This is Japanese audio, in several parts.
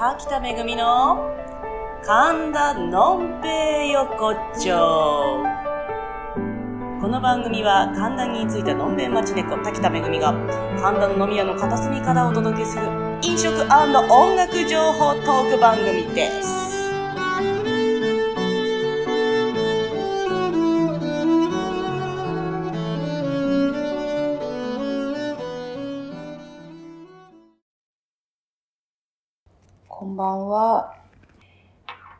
滝田めぐみの神田のんぺい横丁。この番組は神田についたのんべん町猫滝田めぐみが神田の飲み屋の片隅からお届けする飲食音楽情報トーク番組です。ばんは、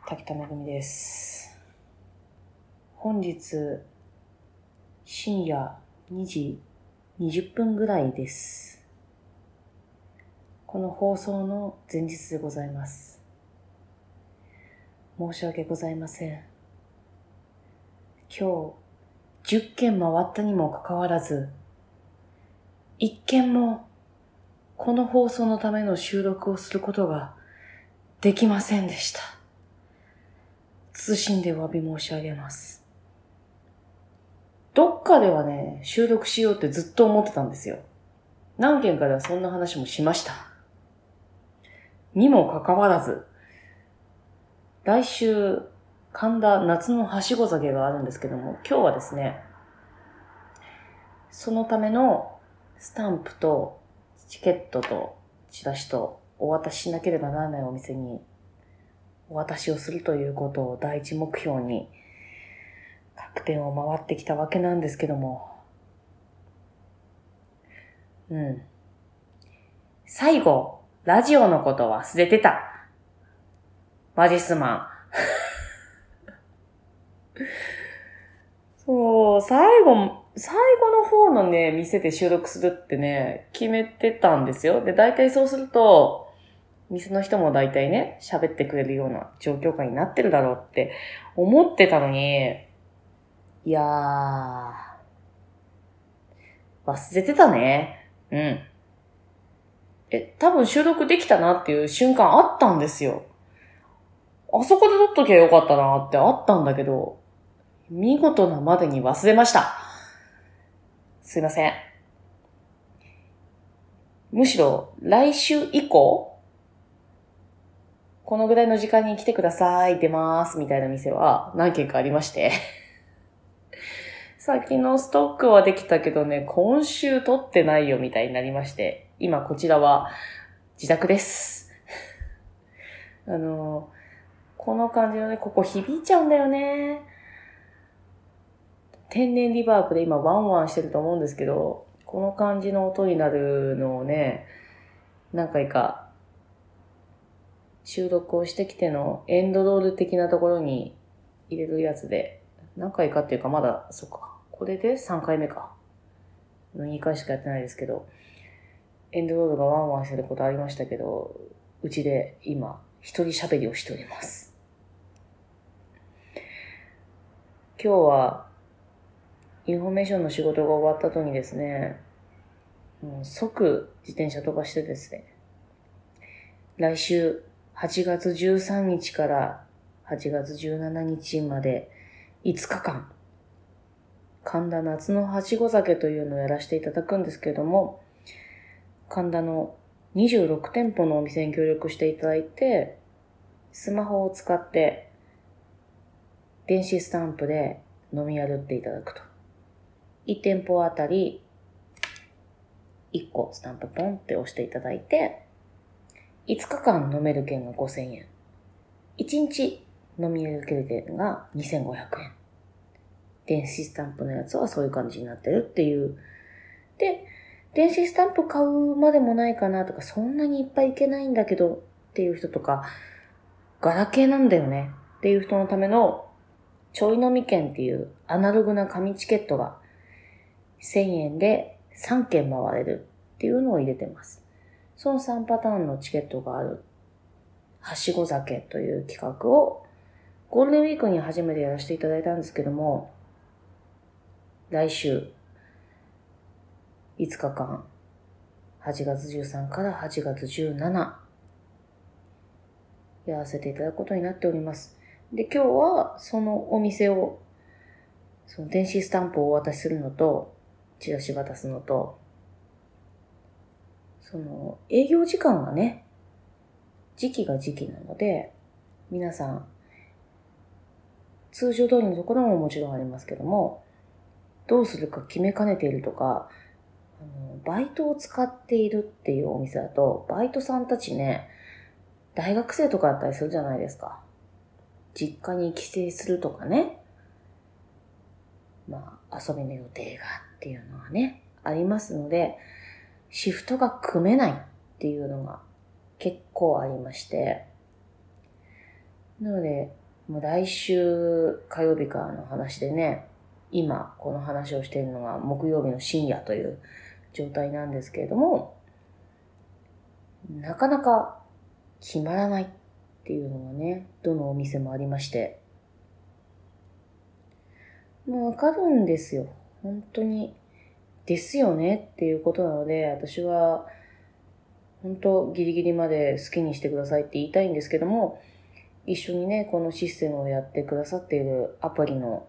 滝田めぐみです。本日、深夜2時20分ぐらいです。この放送の前日でございます。申し訳ございません。今日、10件回ったにもかかわらず、1件もこの放送のための収録をすることができませんでした。謹んでお詫び申し上げます。どっかではね、収録しようってずっと思ってたんですよ。何件かではそんな話もしました。にもかかわらず、来週、神田夏のはしご酒があるんですけども、今日はですね、そのためのスタンプとチケットとチラシとお渡ししなければならないお店にお渡しをするということを第一目標に各店を回ってきたわけなんですけども。うん。最後、ラジオのこと忘れてた。マジスマン。そう、最後、最後の方のね、店で収録するってね、決めてたんですよ。で、大体そうすると、店の人も大体ね、喋ってくれるような状況下になってるだろうって思ってたのに、いやー、忘れてたね。うん。え、多分収録できたなっていう瞬間あったんですよ。あそこで撮っときゃよかったなってあったんだけど、見事なまでに忘れました。すいません。むしろ、来週以降、このぐらいの時間に来てください、出ます、みたいな店は何軒かありまして。先のストックはできたけどね、今週取ってないよ、みたいになりまして。今こちらは自宅です。あの、この感じのね、ここ響いちゃうんだよね。天然リバーブで今ワンワンしてると思うんですけど、この感じの音になるのをね、何回か収録をしてきてのエンドロール的なところに入れるやつで、何回かっていうかまだ、そっか、これで3回目か。2回しかやってないですけど、エンドロールがワンワンしてることありましたけど、うちで今、一人喋りをしております。今日は、インフォメーションの仕事が終わった後にですね、もう即自転車飛ばしてですね、来週8月13日から8月17日まで5日間、神田夏のはしご酒というのをやらせていただくんですけども、神田の26店舗のお店に協力していただいて、スマホを使って電子スタンプで飲み歩っていただくと。1店舗あたり1個スタンプポンって押していただいて、5日間飲める券が5000円。1日飲み歩ける券が2500円。電子スタンプのやつはそういう感じになってるっていう。で、電子スタンプ買うまでもないかなとか、そんなにいっぱいいけないんだけどっていう人とか、ガラケーなんだよねっていう人のためのちょい飲み券っていうアナログな紙チケットが1000円で3件回れるっていうのを入れてます。その3パターンのチケットがある、はしご酒という企画をゴールデンウィークに初めてやらせていただいたんですけども、来週5日間、8月13から8月17、やらせていただくことになっております。で、今日はそのお店を、その電子スタンプをお渡しするのと、チラシ渡すのと、その営業時間がね、時期が時期なので、皆さん、通常通りのところももちろんありますけども、どうするか決めかねているとか、あのバイトを使っているっていうお店だと、バイトさんたちね、大学生とかだったりするじゃないですか。実家に帰省するとかね。まあ、遊びの予定がっていうのはね、ありますので、シフトが組めないっていうのが結構ありまして、なので、もう来週火曜日からの話でね、今この話をしているのが木曜日の深夜という状態なんですけれども、なかなか決まらないっていうのがね、どのお店もありまして。もうわかるんですよ。本当に。ですよねっていうことなので、私は、本当ギリギリまで好きにしてくださいって言いたいんですけども、一緒にね、このシステムをやってくださっているアプリの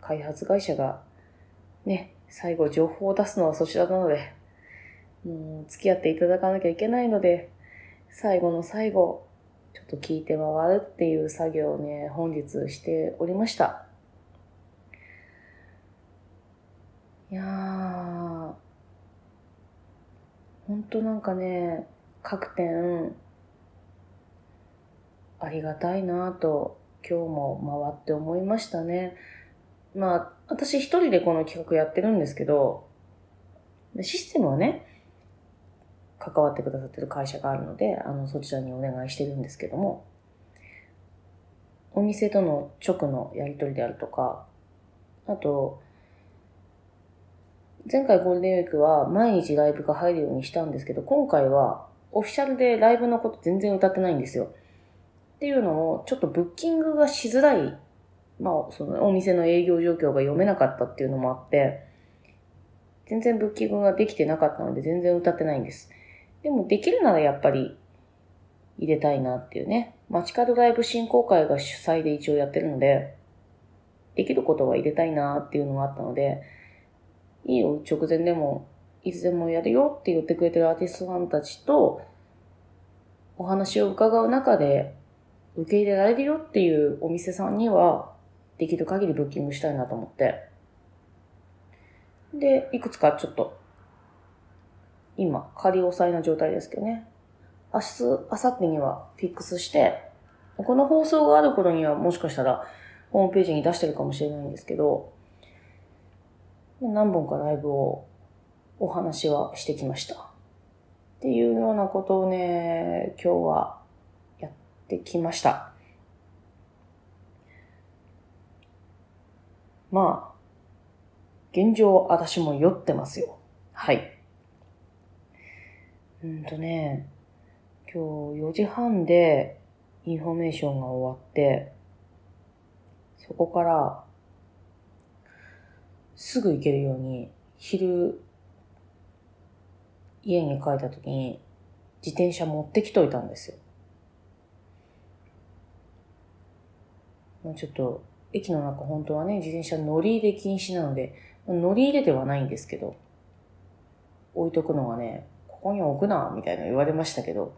開発会社が、ね、最後情報を出すのはそちらなので、もう付き合っていただかなきゃいけないので、最後の最後、ちょっと聞いて回るっていう作業をね、本日しておりました。いやー、ほんとなんかね、各店、ありがたいなぁと今日も回って思いましたね。まあ、私一人でこの企画やってるんですけど、システムはね、関わってくださってる会社があるので、あの、そちらにお願いしてるんですけども、お店との直のやり取りであるとか、あと、前回ゴールデンウィークは毎日ライブが入るようにしたんですけど、今回はオフィシャルでライブのこと全然歌ってないんですよ。っていうのも、ちょっとブッキングがしづらい、まあ、そのお店の営業状況が読めなかったっていうのもあって、全然ブッキングができてなかったので全然歌ってないんです。でもできるならやっぱり入れたいなっていうね。街角ライブ振興会が主催で一応やってるので、できることは入れたいなっていうのがあったので、いいよ、直前でも、いつでもやるよって言ってくれてるアーティストさんたちと、お話を伺う中で、受け入れられるよっていうお店さんには、できる限りブッキングしたいなと思って。で、いくつかちょっと、今、仮押さえの状態ですけどね。明日、明後日にはフィックスして、この放送がある頃にはもしかしたらホームページに出してるかもしれないんですけど、何本かライブをお話はしてきました。っていうようなことをね、今日はやってきました。まあ、現状私も酔ってますよ。はい。うんとね、今日4時半でインフォメーションが終わって、そこからすぐ行けるように昼家に帰った時に自転車持ってきといたんですよ。もうちょっと、駅の中本当はね、自転車乗り入れ禁止なので、乗り入れてはないんですけど、置いとくのはね、ここに置くな、みたいな言われましたけど、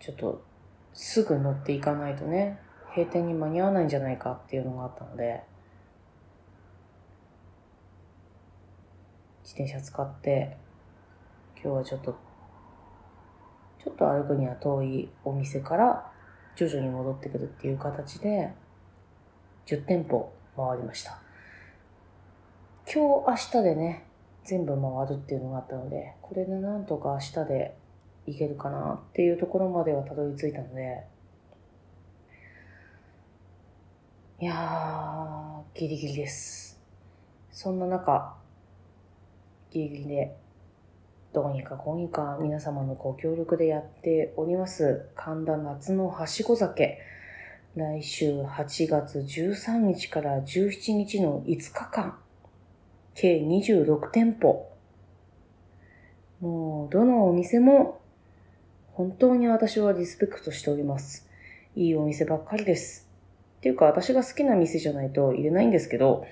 ちょっと、すぐ乗っていかないとね、閉店に間に合わないんじゃないかっていうのがあったので、自転車使って、今日はちょっと、ちょっと歩くには遠いお店から徐々に戻ってくるっていう形で、10店舗回りました。今日明日でね、全部回るっていうのがあったので、これでなんとか明日でいけるかなっていうところまではたどり着いたので、いやー、ギリギリです。そんな中、ギリギリでどうにかこうにか皆様のご協力でやっております、神田夏のはしご酒。来週8月13日から17日の5日間、計26店舗。もう、どのお店も、本当に私はリスペクトしております。いいお店ばっかりです。っていうか、私が好きな店じゃないと入れないんですけど、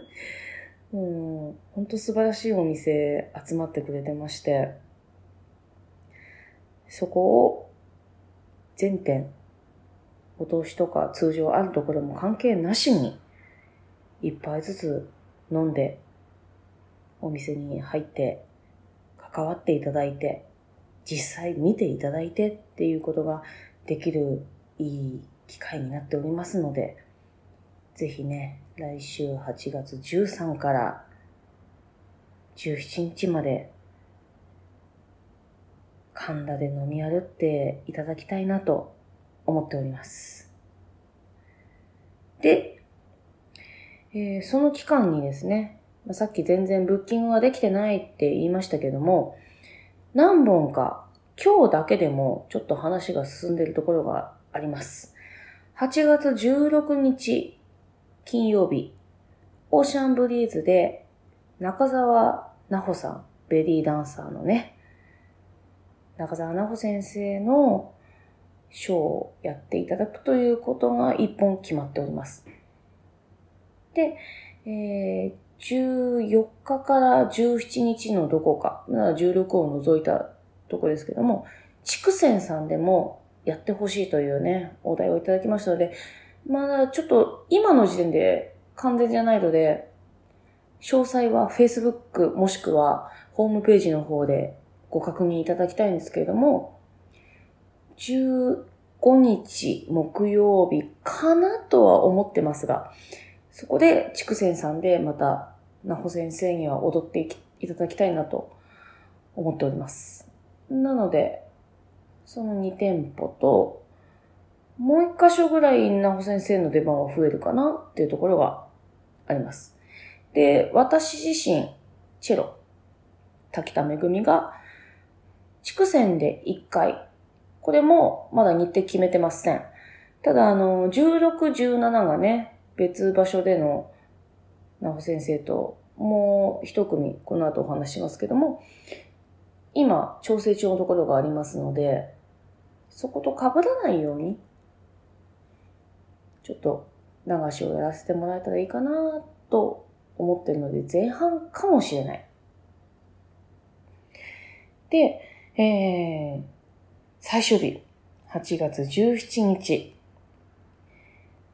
う、ほんと素晴らしいお店集まってくれてまして、そこを全店、お通しとか通常あるところも関係なしに、一杯ずつ飲んで、お店に入って、関わっていただいて、実際見ていただいてっていうことができるいい機会になっておりますので、ぜひね、来週8月13から17日まで神田で飲み歩っていただきたいなと思っております。で、えーその期間にですね、さっき全然ブッキングができてないって言いましたけども、何本か今日だけでもちょっと話が進んでいるところがあります。8月16日金曜日、オーシャンブリーズで中澤奈穂さん、ベリーダンサーのね、中澤奈穂先生のショーをやっていただくということが一本決まっております。で、えー14日から17日のどこか、16を除いたとこですけども、筑前さんでもやってほしいというね、お題をいただきましたので、まだちょっと今の時点で完全じゃないので、詳細は Facebook もしくはホームページの方でご確認いただきたいんですけれども、15日木曜日かなとは思ってますが、そこで筑前さんでまた、なほ先生には踊っていただきたいなと思っております。なので、その2店舗と、もう一箇所ぐらいなほ先生の出番は増えるかなっていうところがあります。で、私自身、チェロ、滝田めぐみが、筑前で1回、これもまだ日程決めてません。ただ、あの、16、17がね、別場所での、なほ先生と、もう一組、この後お話しますけども、今、調整中のところがありますので、そこと被らないように、ちょっと流しをやらせてもらえたらいいかなと思ってるので、前半かもしれない。で、えー、最終日、8月17日。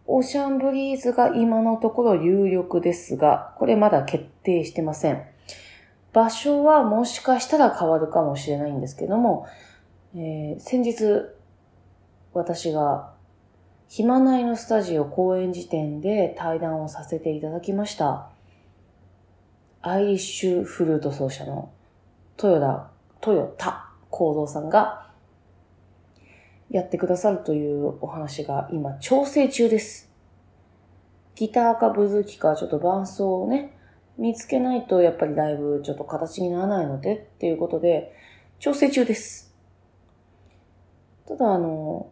オーシャンブリーズが今のところ有力ですが、これまだ決定してません。場所はもしかしたら変わるかもしれないんですけども、えー先日、私が、ヒマナイのスタジオ公演時点で対談をさせていただきました。アイリッシュフルート奏者の豊田、豊田幸三さんがやってくださるというお話が今調整中です。ギターかブズキかちょっと伴奏をね、見つけないとやっぱりライブちょっと形にならないのでっていうことで調整中です。ただあの、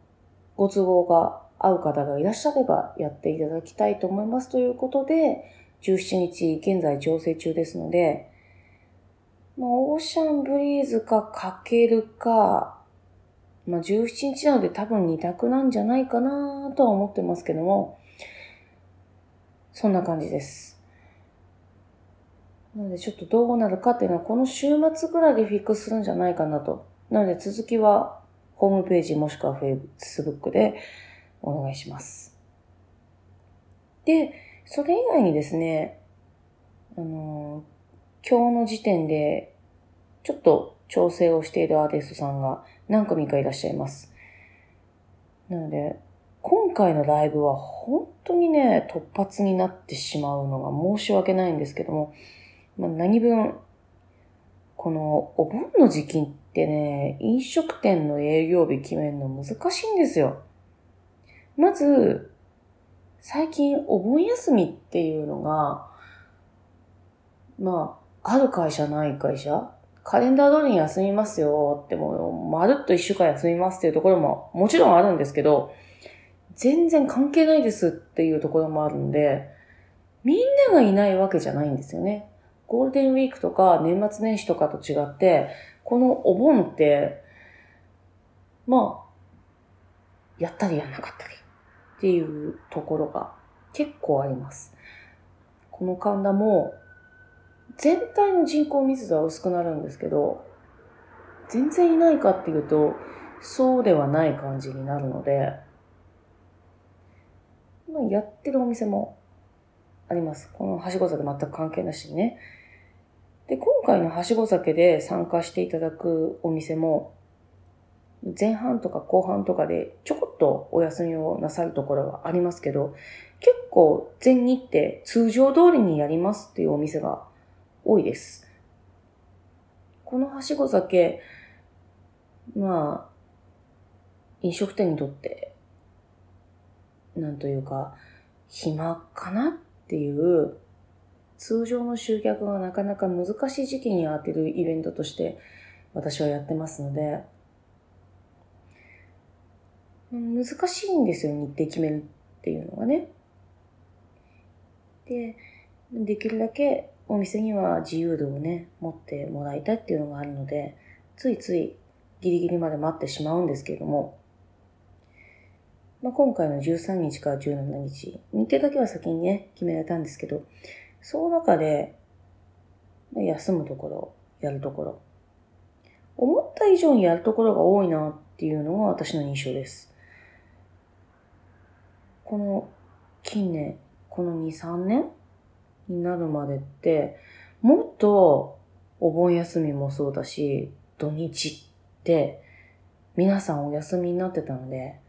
ご都合が合う方がいらっしゃればやっていただきたいと思いますということで、17日現在調整中ですので、まあ、オーシャンブリーズかかけるか、まあ、17日なので多分2択なんじゃないかなとは思ってますけども、そんな感じです。なのでちょっとどうなるかっていうのはこの週末ぐらいでフィックスするんじゃないかなと。なので続きはホームページもしくは Facebook でお願いします。で、それ以外にですね、あの今日の時点でちょっと調整をしているアーティストさんが何組かいらっしゃいます。なので、今回のライブは本当にね、突発になってしまうのが申し訳ないんですけども、まあ、何分、このお盆の時期ってね、飲食店の営業日決めるの難しいんですよ。まず、最近お盆休みっていうのが、まあ、ある会社ない会社カレンダー通りに休みますよってもう、まるっと一週間休みますっていうところももちろんあるんですけど、全然関係ないですっていうところもあるんで、みんながいないわけじゃないんですよね。ゴールデンウィークとか年末年始とかと違って、このお盆って、まあ、やったりやんなかったりっていうところが結構あります。この神田も全体の人口密度は薄くなるんですけど、全然いないかっていうと、そうではない感じになるので、まあ、やってるお店もあります。このはしご酒全く関係なしにね。で、今回のはしご酒で参加していただくお店も、前半とか後半とかでちょこっとお休みをなさるところはありますけど、結構全日程通常通りにやりますっていうお店が多いです。このはしご酒、まあ、飲食店にとって、なんというか、暇かなっていう通常の集客がなかなか難しい時期に当てるイベントとして私はやってますので、難しいんですよ、日程決めるっていうのがね。で、できるだけお店には自由度をね、持ってもらいたいっていうのがあるので、ついついギリギリまで待ってしまうんですけれども、まあ、今回の13日から17日、日程だけは先にね、決められたんですけど、その中で、休むところ、やるところ、思った以上にやるところが多いなっていうのが私の印象です。この近年、この2、3年になるまでって、もっとお盆休みもそうだし、土日って皆さんお休みになってたので、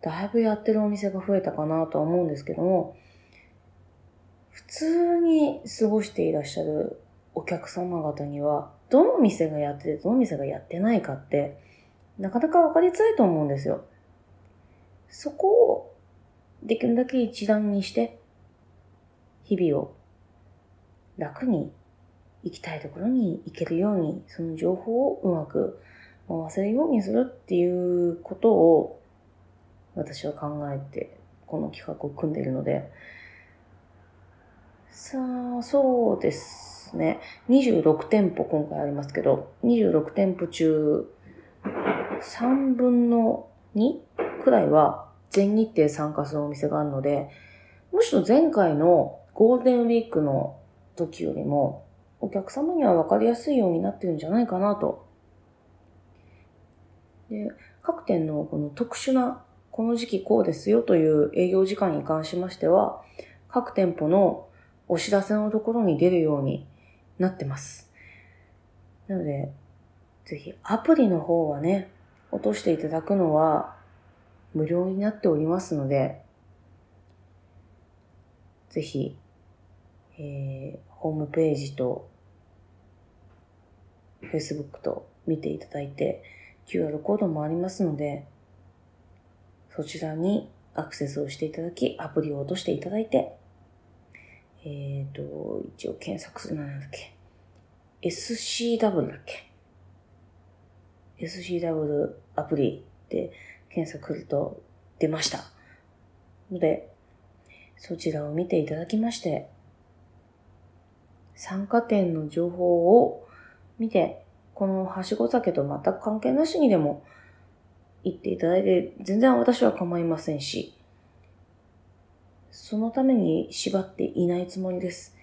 だいぶやってるお店が増えたかなとは思うんですけども、普通に過ごしていらっしゃるお客様方には、どの店がやってて、どの店がやってないかって、なかなかわかりづらいと思うんですよ。そこをできるだけ一段にして、日々を楽に行きたいところに行けるように、その情報をうまく回せるようにするっていうことを私は考えてこの企画を組んでいるので、さあ、そうですね。26店舗今回ありますけど、26店舗中3分の2くらいは全日程参加するお店があるので、むしろ前回のゴールデンウィークの時よりも、お客様には分かりやすいようになってるんじゃないかなと。で、各店のこの特殊な、この時期こうですよという営業時間に関しましては、各店舗のお知らせのところに出るようになってます。なので、ぜひアプリの方はね、落としていただくのは無料になっておりますので、ぜひ、えー、ホームページと Facebook と見ていただいて、QR コードもありますので、そちらにアクセスをしていただき、アプリを落としていただいて、えっ、ー、と、一応検索するのなんだっけ ?SCW だっけ ?SCW アプリで検索すると出ました。ので、そちらを見ていただきまして、参加店の情報を見て、このはしご酒と全く関係なしにでも行っていただいて、全然私は構いませんし、そのために縛っていないつもりです。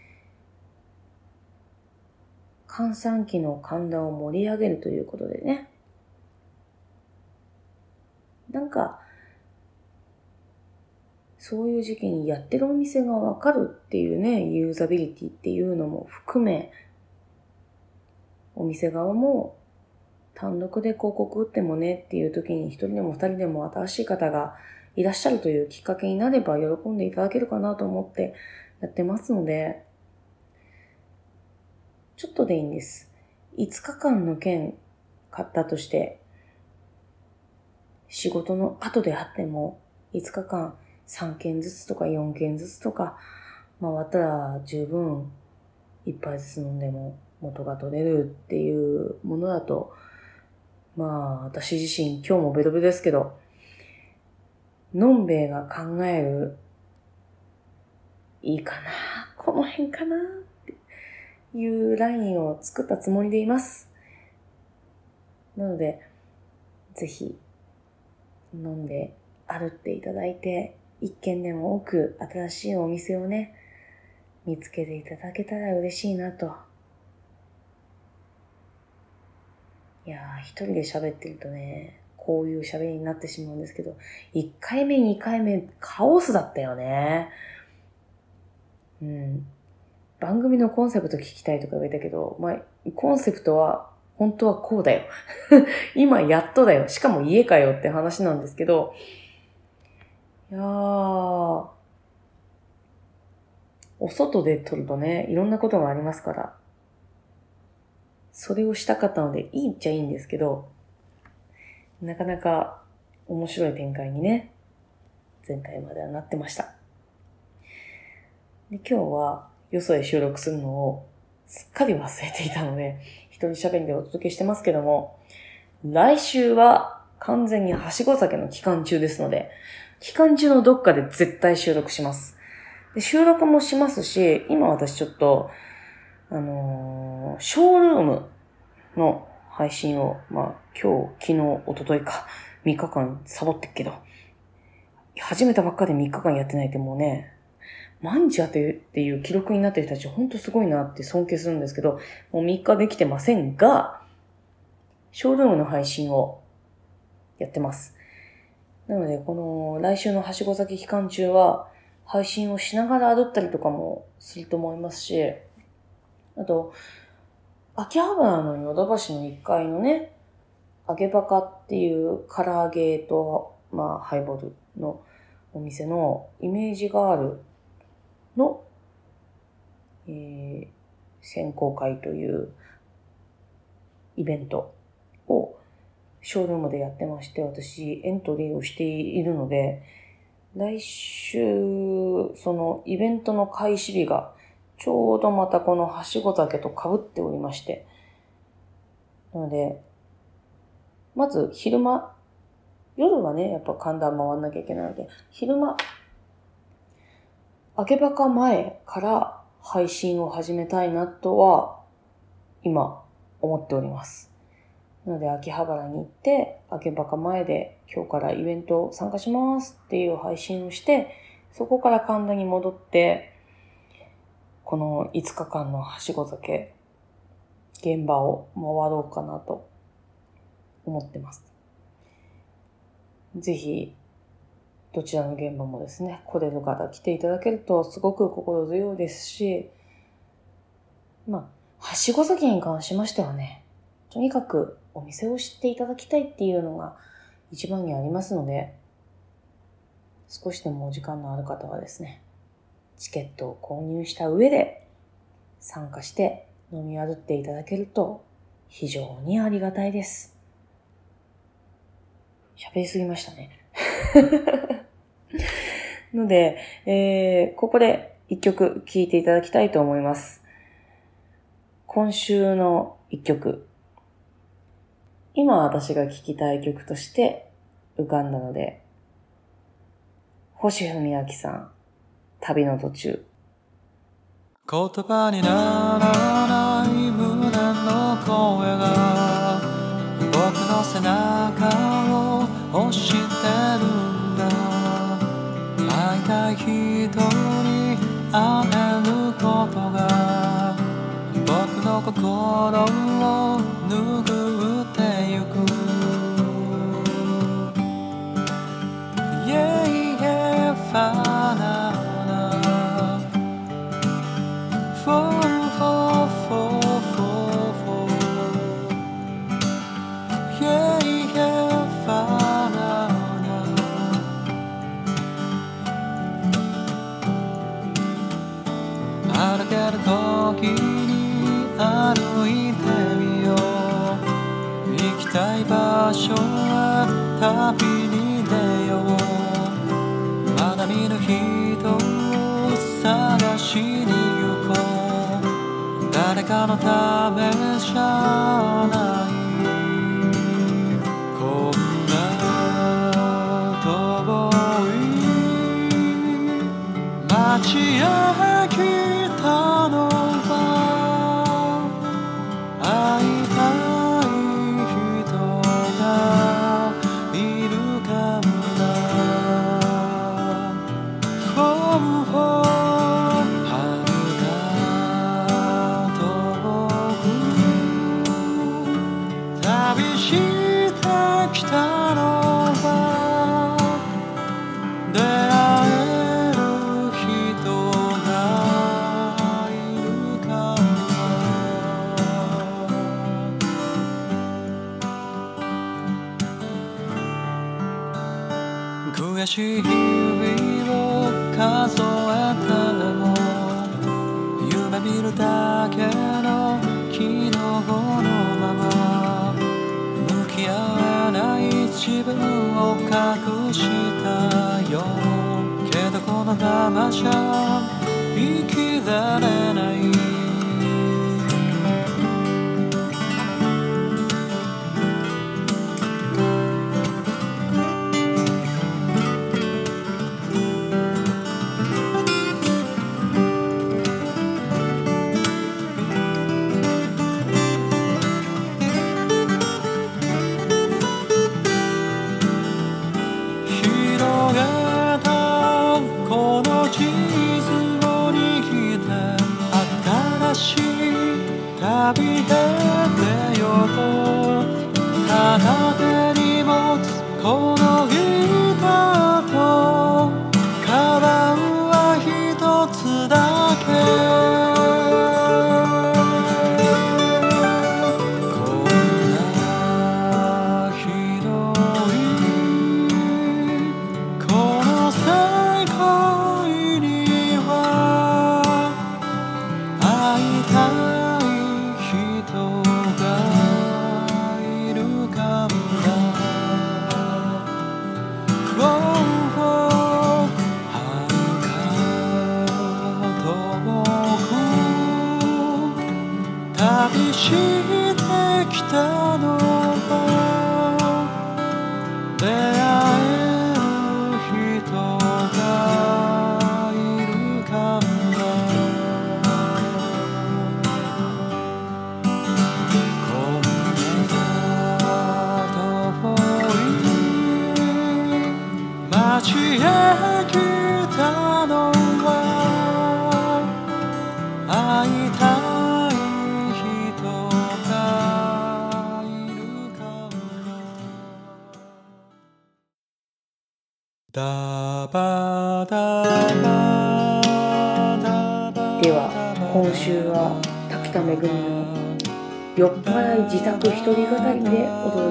閑散期の神田を盛り上げるということでね。なんか、そういう時期にやってるお店がわかるっていうね、ユーザビリティっていうのも含め、お店側も単独で広告打ってもねっていう時に一人でも二人でも新しい方がいらっしゃるというきっかけになれば喜んでいただけるかなと思ってやってますので、ちょっとでいいんです。5日間の券買ったとして、仕事の後であっても、5日間3件ずつとか4件ずつとか回ったら十分1杯ずつ飲んでも元が取れるっていうものだと、まあ私自身今日もベロベロですけど、のんべえが考える、いいかな、この辺かな、っていうラインを作ったつもりでいます。なので、ぜひ、飲んで歩っていただいて、一軒でも多く新しいお店をね、見つけていただけたら嬉しいなと。いやー、一人で喋ってるとね、こういう喋りになってしまうんですけど、1回目、2回目、カオスだったよね。うん。番組のコンセプト聞きたいとか言われたけど、まあ、コンセプトは、本当はこうだよ。今やっとだよ。しかも家かよって話なんですけど、いやー、お外で撮るとね、いろんなことがありますから、それをしたかったので、いいっちゃいいんですけど、なかなか面白い展開にね、前回まではなってました。で今日はよそへ収録するのをすっかり忘れていたので、一人喋りでお届けしてますけども、来週は完全にはしご酒の期間中ですので、期間中のどっかで絶対収録します。で収録もしますし、今私ちょっと、あのー、ショールームの配信を、まあ、今日、昨日、一昨日か、3日間サボってっけど、始めたばっかで3日間やってないってもうね、毎日やってるっていう記録になってる人たちほんとすごいなって尊敬するんですけど、もう3日できてませんが、ショールームの配信をやってます。なので、この来週のはしご先期間中は、配信をしながら歩ったりとかもすると思いますし、あと、秋葉原のヨドバシの1階のね、揚げバカっていう唐揚げと、まあ、ハイボールのお店のイメージガールの、えー、選考会というイベントをショールームでやってまして、私エントリーをしているので、来週、そのイベントの開始日がちょうどまたこのはしご酒と被っておりまして。なので、まず昼間、夜はね、やっぱ寒暖回んなきゃいけないので、昼間、明けばか前から配信を始めたいなとは、今、思っております。なので、秋葉原に行って、明けばか前で今日からイベント参加しますっていう配信をして、そこから神田に戻って、この5日間のはしご酒、現場を回ろうかなと思ってます。ぜひ、どちらの現場もですね、来れる方来ていただけるとすごく心強いですし、まあ、はしご酒に関しましてはね、とにかくお店を知っていただきたいっていうのが一番にありますので、少しでもお時間のある方はですね、チケットを購入した上で参加して飲み歩っていただけると非常にありがたいです。喋りすぎましたね。ので、えー、ここで一曲聴いていただきたいと思います。今週の一曲。今私が聴きたい曲として浮かんだので、星文明さん、旅の途中。言葉にならない胸の声が僕の背中を押してるんだ。会いたい人に会えることが僕の心を拭っを探しに行こう。誰かのためじゃない。こんな遠い街へ悔しい日々を数えても夢見るだけの昨日のまま向き合えない自分を隠したよ。けどこのままじゃ生きられないい旅へ出よと。片手に持つこの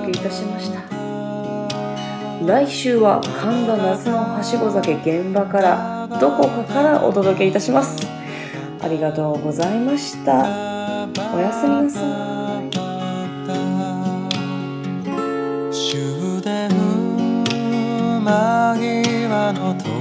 届けいたしました。来週は神田夏のはしご酒現場からどこかからお届けいたします。ありがとうございました。おやすみなさい。終電間際の東